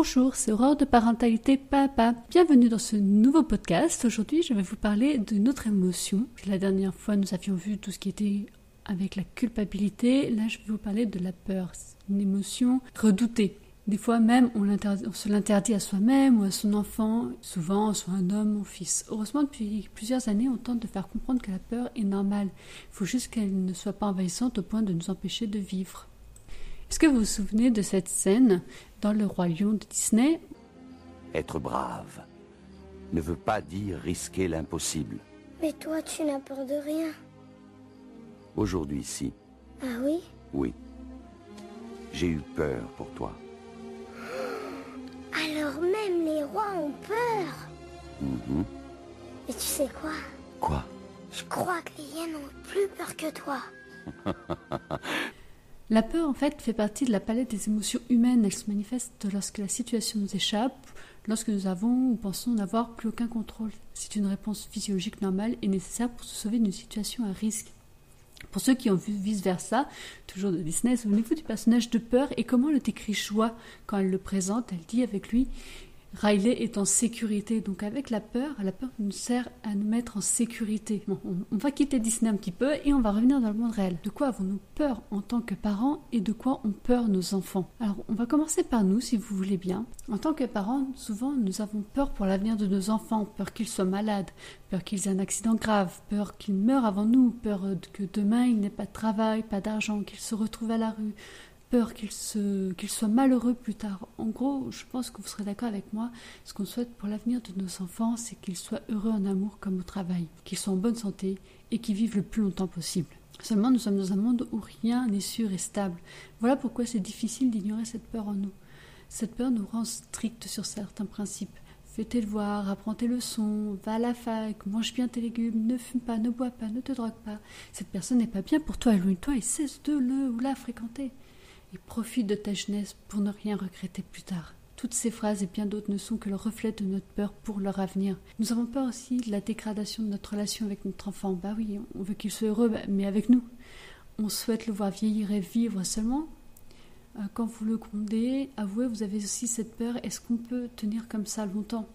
Bonjour, c'est Aurore de Parentalité Papa. Bienvenue dans ce nouveau podcast. Aujourd'hui, je vais vous parler d'une autre émotion. La dernière fois, nous avions vu tout ce qui était avec la culpabilité. Là, je vais vous parler de la peur. Une émotion redoutée. Des fois même, on, on se l'interdit à soi-même ou à son enfant, souvent soit un homme ou fils. Heureusement, depuis plusieurs années, on tente de faire comprendre que la peur est normale. Il faut juste qu'elle ne soit pas envahissante au point de nous empêcher de vivre. Est-ce que vous vous souvenez de cette scène dans Le Roi Lion de Disney Être brave ne veut pas dire risquer l'impossible. Mais toi, tu n'as peur de rien. Aujourd'hui, si. Ah oui? Oui. J'ai eu peur pour toi. Alors même les rois ont peur. Mhm. Et tu sais quoi? Quoi? Je crois que les hyènes ont plus peur que toi. La peur, en fait, fait partie de la palette des émotions humaines. Elle se manifeste lorsque la situation nous échappe, lorsque nous avons ou pensons n'avoir plus aucun contrôle. C'est une réponse physiologique normale et nécessaire pour se sauver d'une situation à risque. Pour ceux qui ont vu vice-versa, toujours de Disney, souvenez-vous du personnage de peur et comment le décrit Joie quand elle le présente. Elle dit avec lui Riley est en sécurité. Donc avec la peur, la peur nous sert à nous mettre en sécurité. On, va quitter Disney un petit peu et on va revenir dans le monde réel. De quoi avons-nous peur en tant que parents et de quoi ont peur nos enfants? Alors on va commencer par nous si vous voulez bien. En tant que parents, souvent nous avons peur pour l'avenir de nos enfants, peur qu'ils soient malades, peur qu'ils aient un accident grave, peur qu'ils meurent avant nous, peur que demain ils n'aient pas de travail, pas d'argent, qu'ils se retrouvent à la rue, peur qu'il soit malheureux plus tard. En gros, je pense que vous serez d'accord avec moi, ce qu'on souhaite pour l'avenir de nos enfants, c'est qu'ils soient heureux en amour comme au travail, qu'ils soient en bonne santé et qu'ils vivent le plus longtemps possible. Seulement, nous sommes dans un monde où rien n'est sûr et stable. Voilà pourquoi c'est difficile d'ignorer cette peur en nous. Cette peur nous rend stricts sur certains principes. Fais tes devoirs, apprends tes leçons, va à la fac, mange bien tes légumes, ne fume pas, ne bois pas, ne te drogue pas. Cette personne n'est pas bien pour toi, éloigne-toi et cesse de le ou la fréquenter et profite de ta jeunesse pour ne rien regretter plus tard. Toutes ces phrases et bien d'autres ne sont que le reflet de notre peur pour leur avenir. Nous avons peur aussi de la dégradation de notre relation avec notre enfant. Bah oui, on veut qu'il soit heureux, mais avec nous. On souhaite le voir vieillir et vivre seulement. Euh, quand vous le grondez, avouez, vous avez aussi cette peur. Est-ce qu'on peut tenir comme ça longtemps?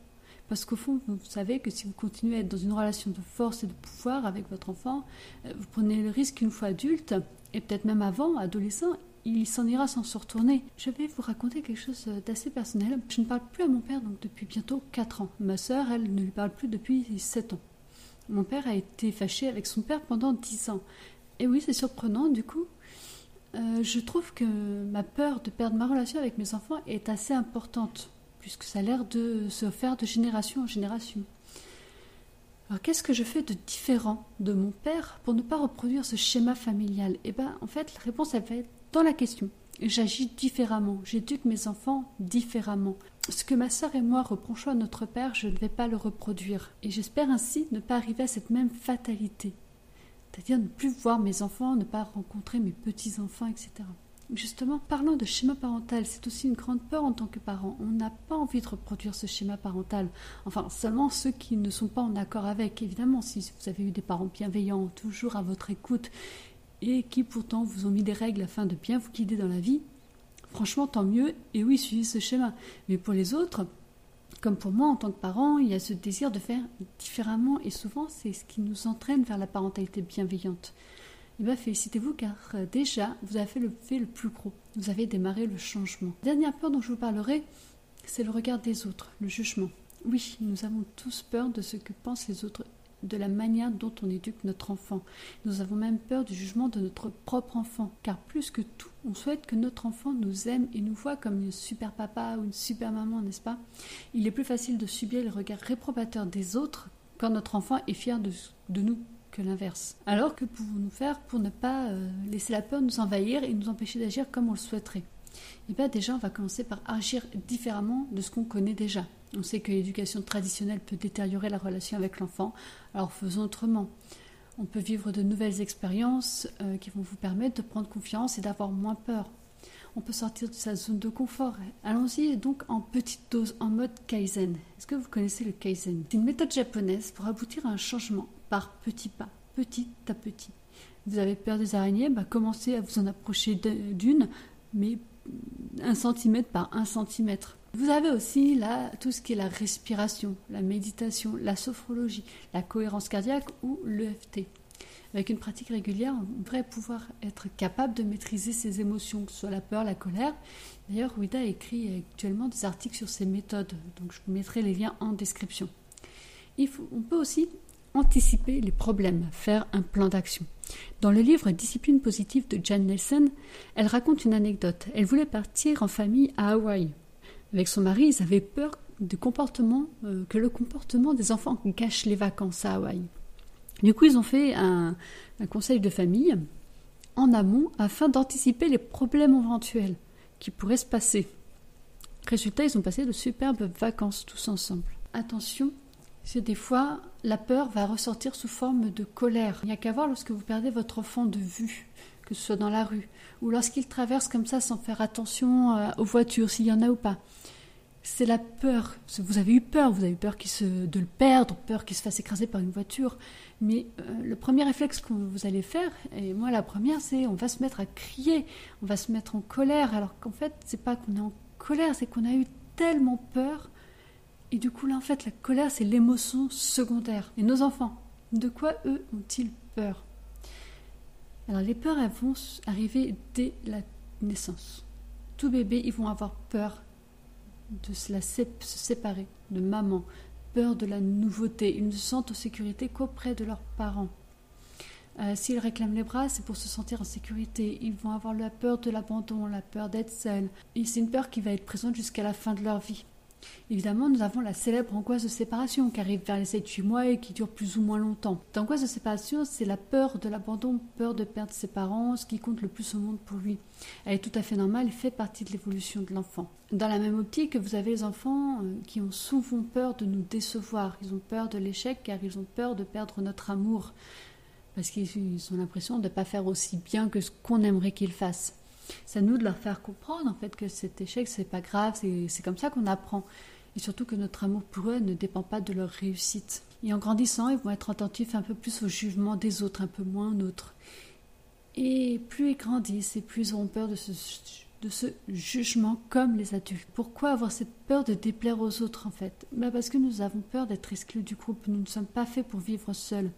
Parce qu'au fond, vous savez que si vous continuez à être dans une relation de force et de pouvoir avec votre enfant, euh, vous prenez le risque qu'une fois adulte, et peut-être même avant, adolescent, il s'en ira sans se retourner. Je vais vous raconter quelque chose d'assez personnel. Je ne parle plus à mon père donc depuis bientôt 4 ans. Ma sœur, elle, ne lui parle plus depuis 7 ans. Mon père a été fâché avec son père pendant 10 ans. Et oui, c'est surprenant du coup. Euh, je trouve que ma peur de perdre ma relation avec mes enfants est assez importante, puisque ça a l'air de se faire de génération en génération. Alors qu'est-ce que je fais de différent de mon père pour ne pas reproduire ce schéma familial? Eh bien, en fait, la réponse, elle va être dans la question. J'agis différemment, j'éduque mes enfants différemment. Ce que ma sœur et moi reprochons à notre père, je ne vais pas le reproduire. Et j'espère ainsi ne pas arriver à cette même fatalité. C'est-à-dire ne plus voir mes enfants, ne pas rencontrer mes petits-enfants, etc. Justement, parlant de schéma parental, c'est aussi une grande peur en tant que parent. On n'a pas envie de reproduire ce schéma parental. Enfin, seulement ceux qui ne sont pas en accord avec. Évidemment, si vous avez eu des parents bienveillants, toujours à votre écoute, et qui pourtant vous ont mis des règles afin de bien vous guider dans la vie, franchement, tant mieux. Et oui, suivez ce schéma. Mais pour les autres, comme pour moi en tant que parent, il y a ce désir de faire différemment et souvent c'est ce qui nous entraîne vers la parentalité bienveillante. Eh bien, félicitez-vous car euh, déjà, vous avez fait le, fait le plus gros. Vous avez démarré le changement. Dernière peur dont je vous parlerai, c'est le regard des autres, le jugement. Oui, nous avons tous peur de ce que pensent les autres de la manière dont on éduque notre enfant. Nous avons même peur du jugement de notre propre enfant, car plus que tout, on souhaite que notre enfant nous aime et nous voit comme une super papa ou une super maman, n'est-ce pas? Il est plus facile de subir le regard réprobateur des autres quand notre enfant est fier de, nous que l'inverse. Alors que pouvons-nous faire pour ne pas euh, laisser la peur nous envahir et nous empêcher d'agir comme on le souhaiterait? Eh bien déjà, on va commencer par agir différemment de ce qu'on connaît déjà. On sait que l'éducation traditionnelle peut détériorer la relation avec l'enfant, alors faisons autrement. On peut vivre de nouvelles expériences euh, qui vont vous permettre de prendre confiance et d'avoir moins peur. On peut sortir de sa zone de confort. Allons-y donc en petite dose, en mode Kaizen. Est-ce que vous connaissez le Kaizen? C'est une méthode japonaise pour aboutir à un changement par petits pas, petit à petit. Vous avez peur des araignées bah, Commencez à vous en approcher d'une, mais un centimètre par un centimètre. Vous avez aussi là tout ce qui est la respiration, la méditation, la sophrologie, la cohérence cardiaque ou l'EFT. Avec une pratique régulière, on devrait pouvoir être capable de maîtriser ses émotions, que ce soit la peur, la colère. D'ailleurs, Ouida écrit actuellement des articles sur ces méthodes, donc je vous mettrai les liens en description. on peut aussi anticiper les problèmes, faire un plan d'action. Dans le livre Discipline positive de Jan Nelson, elle raconte une anecdote. Elle voulait partir en famille à Hawaï. Avec son mari, ils avaient peur du comportement, euh, que le comportement des enfants gâche les vacances à Hawaï. Du coup, ils ont fait un, conseil de famille en amont afin d'anticiper les problèmes éventuels qui pourraient se passer. Résultat, ils ont passé de superbes vacances tous ensemble. Attention, c'est des fois la peur va ressortir sous forme de colère. Il n'y a qu'à voir lorsque vous perdez votre enfant de vue, que ce soit dans la rue, ou lorsqu'il traverse comme ça sans faire attention euh, aux voitures, s'il y en a ou pas c'est la peur. Vous avez eu peur, vous avez eu peur de le perdre, peur qu'il se fasse écraser par une voiture. Mais euh, le premier réflexe que vous allez faire, et moi la première, c'est on va se mettre à crier, on va se mettre en colère. Alors qu'en fait, c'est pas qu'on est en colère, c'est qu'on a eu tellement peur. Et du coup, là, en fait, la colère, c'est l'émotion secondaire. Et nos enfants, de quoi eux ont-ils peur? Alors les peurs, elles vont arriver dès la naissance. Tout bébé, ils vont avoir peur de se, séparer de maman, peur de la nouveauté. Ils ne se sentent en sécurité qu'auprès de leurs parents. Euh, s'ils réclament les bras, c'est pour se sentir en sécurité. Ils vont avoir la peur de l'abandon, la peur d'être seuls. Et c'est une peur qui va être présente jusqu'à la fin de leur vie. Évidemment, nous avons la célèbre angoisse de séparation qui arrive vers les 7-8 mois et qui dure plus ou moins longtemps. L'angoisse de séparation, c'est la peur de l'abandon, peur de perdre ses parents, ce qui compte le plus au monde pour lui. Elle est tout à fait normale et fait partie de l'évolution de l'enfant. Dans la même optique, vous avez les enfants euh, qui ont souvent peur de nous décevoir. Ils ont peur de l'échec car ils ont peur de perdre notre amour. Parce qu'ils ont l'impression de ne pas faire aussi bien que ce qu'on aimerait qu'ils fassent. C'est à nous de leur faire comprendre en fait que cet échec c'est pas grave, c'est comme ça qu'on apprend. Et surtout que notre amour pour eux ne dépend pas de leur réussite. Et en grandissant, ils vont être attentifs un peu plus au jugement des autres, un peu moins aux nôtres. Et plus ils grandissent et plus ils auront peur de ce, de ce jugement comme les adultes. Pourquoi avoir cette peur de déplaire aux autres en fait? Bah Parce que nous avons peur d'être exclus du groupe. Nous ne sommes pas faits pour vivre seuls.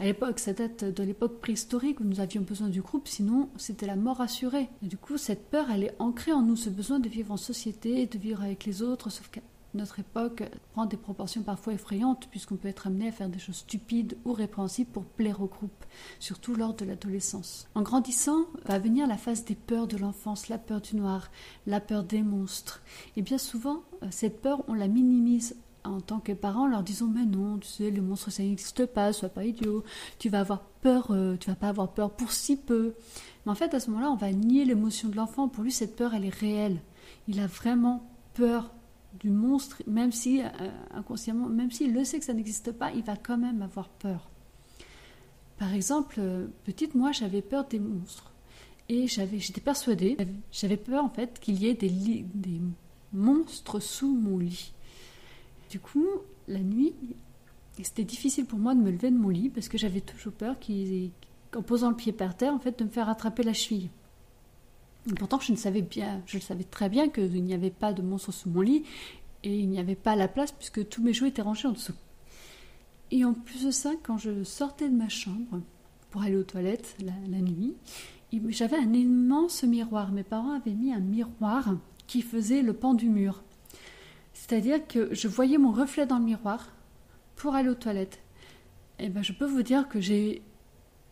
À l'époque, ça date de l'époque préhistorique où nous avions besoin du groupe, sinon c'était la mort assurée. Et du coup, cette peur, elle est ancrée en nous, ce besoin de vivre en société, de vivre avec les autres, sauf qu'à notre époque prend des proportions parfois effrayantes, puisqu'on peut être amené à faire des choses stupides ou répréhensibles pour plaire au groupe, surtout lors de l'adolescence. En grandissant, va venir la phase des peurs de l'enfance, la peur du noir, la peur des monstres. Et bien souvent, euh, cette peur, on la minimise en tant que parent, leur disons mais non, tu sais, les monstres ça n'existe pas, sois pas idiot, tu vas avoir peur, euh, tu vas pas avoir peur pour si peu. Mais en fait, à ce moment-là, on va nier l'émotion de l'enfant. Pour lui, cette peur, elle est réelle. Il a vraiment peur du monstre, même si euh, inconsciemment, même s'il le sait que ça n'existe pas, il va quand même avoir peur. Par exemple, euh, petite moi, j'avais peur des monstres et j'étais persuadée, j'avais peur en fait qu'il y ait des monstres sous mon lit. Du coup, la nuit, c'était difficile pour moi de me lever de mon lit parce que j'avais toujours peur qu'en posant le pied par terre, en fait, de me faire attraper la cheville. pourtant, je ne savais bien, je le savais très bien qu'il n'y avait pas de monstre sous mon lit et il n'y avait pas la place puisque tous mes jouets étaient rangés en dessous. Et en plus de ça, quand je sortais de ma chambre pour aller aux toilettes la nuit, j'avais un immense miroir. Mes parents avaient mis un miroir qui faisait le pan du mur. C'est-à-dire que je voyais mon reflet dans le miroir pour aller aux toilettes. Et eh ben, je peux vous dire que j'ai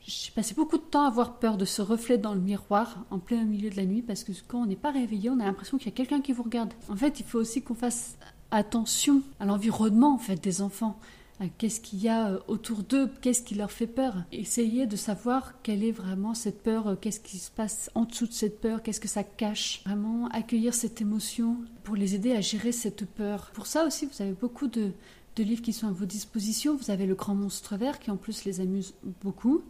j'ai passé beaucoup de temps à avoir peur de ce reflet dans le miroir en plein milieu de la nuit parce que quand on n'est pas réveillé, on a l'impression qu'il y a quelqu'un qui vous regarde. En fait, il faut aussi qu'on fasse attention à l'environnement en fait des enfants qu'est-ce qu'il y a euh, autour d'eux, qu'est-ce qui leur fait peur? Essayer de savoir quelle est vraiment cette peur, euh, qu'est-ce qui se passe en dessous de cette peur, qu'est-ce que ça cache? Vraiment accueillir cette émotion pour les aider à gérer cette peur. Pour ça aussi, vous avez beaucoup de, livres qui sont à vos dispositions. Vous avez Le Grand Monstre Vert qui en plus les amuse beaucoup.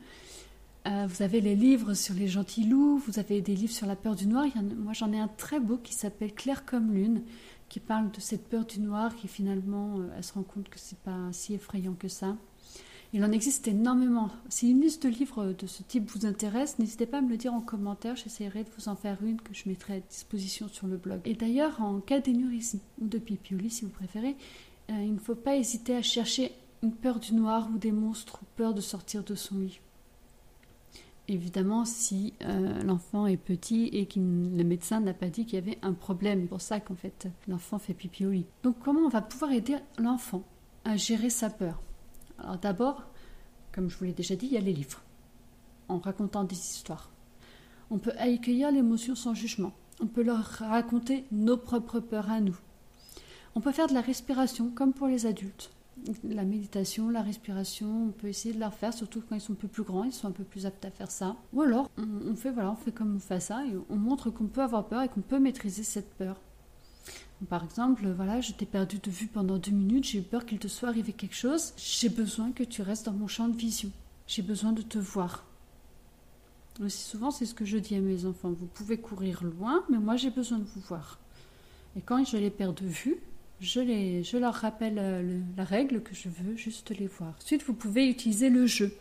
Euh, vous avez les livres sur les gentils loups, vous avez des livres sur la peur du noir. moi j'en ai un très beau qui s'appelle Claire comme lune, qui parle de cette peur du noir, qui finalement, euh, elle se rend compte que c'est pas si effrayant que ça. Il en existe énormément. Si une liste de livres de ce type vous intéresse, n'hésitez pas à me le dire en commentaire. J'essaierai de vous en faire une que je mettrai à disposition sur le blog. Et d'ailleurs, en cas d'énurisme ou de pipioli, si vous préférez, euh, il ne faut pas hésiter à chercher une peur du noir ou des monstres ou peur de sortir de son lit. Évidemment, si euh, l'enfant est petit et que le médecin n'a pas dit qu'il y avait un problème, c'est pour ça qu'en fait l'enfant fait pipi au. Donc comment on va pouvoir aider l'enfant à gérer sa peur? Alors d'abord, comme je vous l'ai déjà dit, il y a les livres, en racontant des histoires. On peut accueillir l'émotion sans jugement. On peut leur raconter nos propres peurs à nous. On peut faire de la respiration comme pour les adultes la méditation, la respiration, on peut essayer de la refaire, surtout quand ils sont un peu plus grands, ils sont un peu plus aptes à faire ça. Ou alors, on, fait voilà, on fait comme on fait ça et on montre qu'on peut avoir peur et qu'on peut maîtriser cette peur. Par exemple, voilà, je t'ai perdu de vue pendant deux minutes, j'ai eu peur qu'il te soit arrivé quelque chose. J'ai besoin que tu restes dans mon champ de vision. J'ai besoin de te voir. Aussi souvent, c'est ce que je dis à mes enfants. Vous pouvez courir loin, mais moi j'ai besoin de vous voir. Et quand je les perds de vue, je, les, je leur rappelle euh, la règle que je veux juste les voir. Ensuite, vous pouvez utiliser le jeu,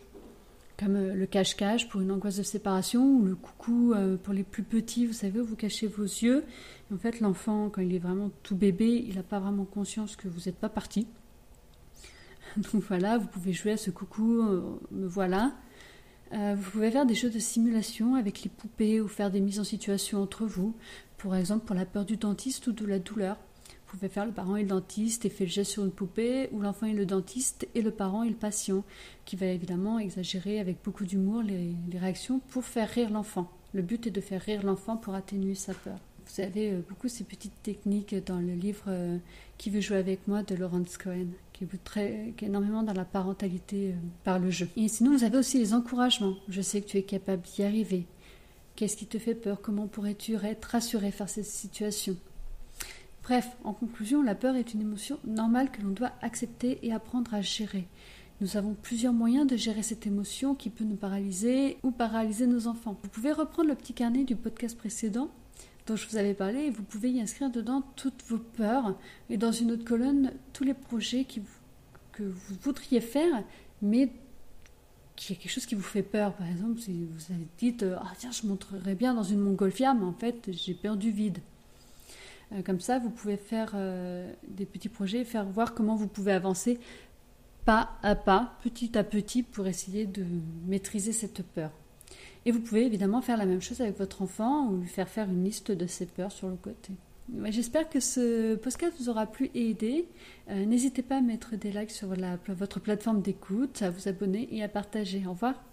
comme euh, le cache-cache pour une angoisse de séparation ou le coucou euh, pour les plus petits. Vous savez, vous cachez vos yeux. en fait, l'enfant, quand il est vraiment tout bébé, il n'a pas vraiment conscience que vous n'êtes pas parti. Donc voilà, vous pouvez jouer à ce coucou, me voilà. vous pouvez faire des jeux de simulation avec les poupées ou faire des mises en situation entre vous, par exemple pour la peur du dentiste ou de la douleur. Pouvez faire le parent et le dentiste et fait le geste sur une poupée, ou l'enfant et le dentiste et le parent et le patient, qui va évidemment exagérer avec beaucoup d'humour les, réactions pour faire rire l'enfant. Le but est de faire rire l'enfant pour atténuer sa peur. Vous avez euh, beaucoup ces petites techniques dans le livre euh, Qui veut jouer avec moi de Laurence Cohen, qui, vous très, est énormément dans la parentalité euh, par le jeu. Et sinon, vous avez aussi les encouragements. Je sais que tu es capable d'y arriver. Qu'est-ce qui te fait peur? Comment pourrais-tu être rassuré face à cette situation? Bref, en conclusion, la peur est une émotion normale que l'on doit accepter et apprendre à gérer. Nous avons plusieurs moyens de gérer cette émotion qui peut nous paralyser ou paralyser nos enfants. Vous pouvez reprendre le petit carnet du podcast précédent dont je vous avais parlé et vous pouvez y inscrire dedans toutes vos peurs et dans une autre colonne tous les projets que vous voudriez faire mais qui est quelque chose qui vous fait peur. Par exemple, si vous avez dit Ah tiens, je montrerais bien dans une montgolfière, mais en fait, j'ai perdu vide. Euh, comme ça, vous pouvez faire euh, des petits projets, faire voir comment vous pouvez avancer pas à pas, petit à petit, pour essayer de maîtriser cette peur. Et vous pouvez évidemment faire la même chose avec votre enfant ou lui faire faire une liste de ses peurs sur le côté. J'espère que ce podcast vous aura plu et aidé. Euh, n'hésitez pas à mettre des likes sur votre plateforme d'écoute, à vous abonner et à partager. Au revoir.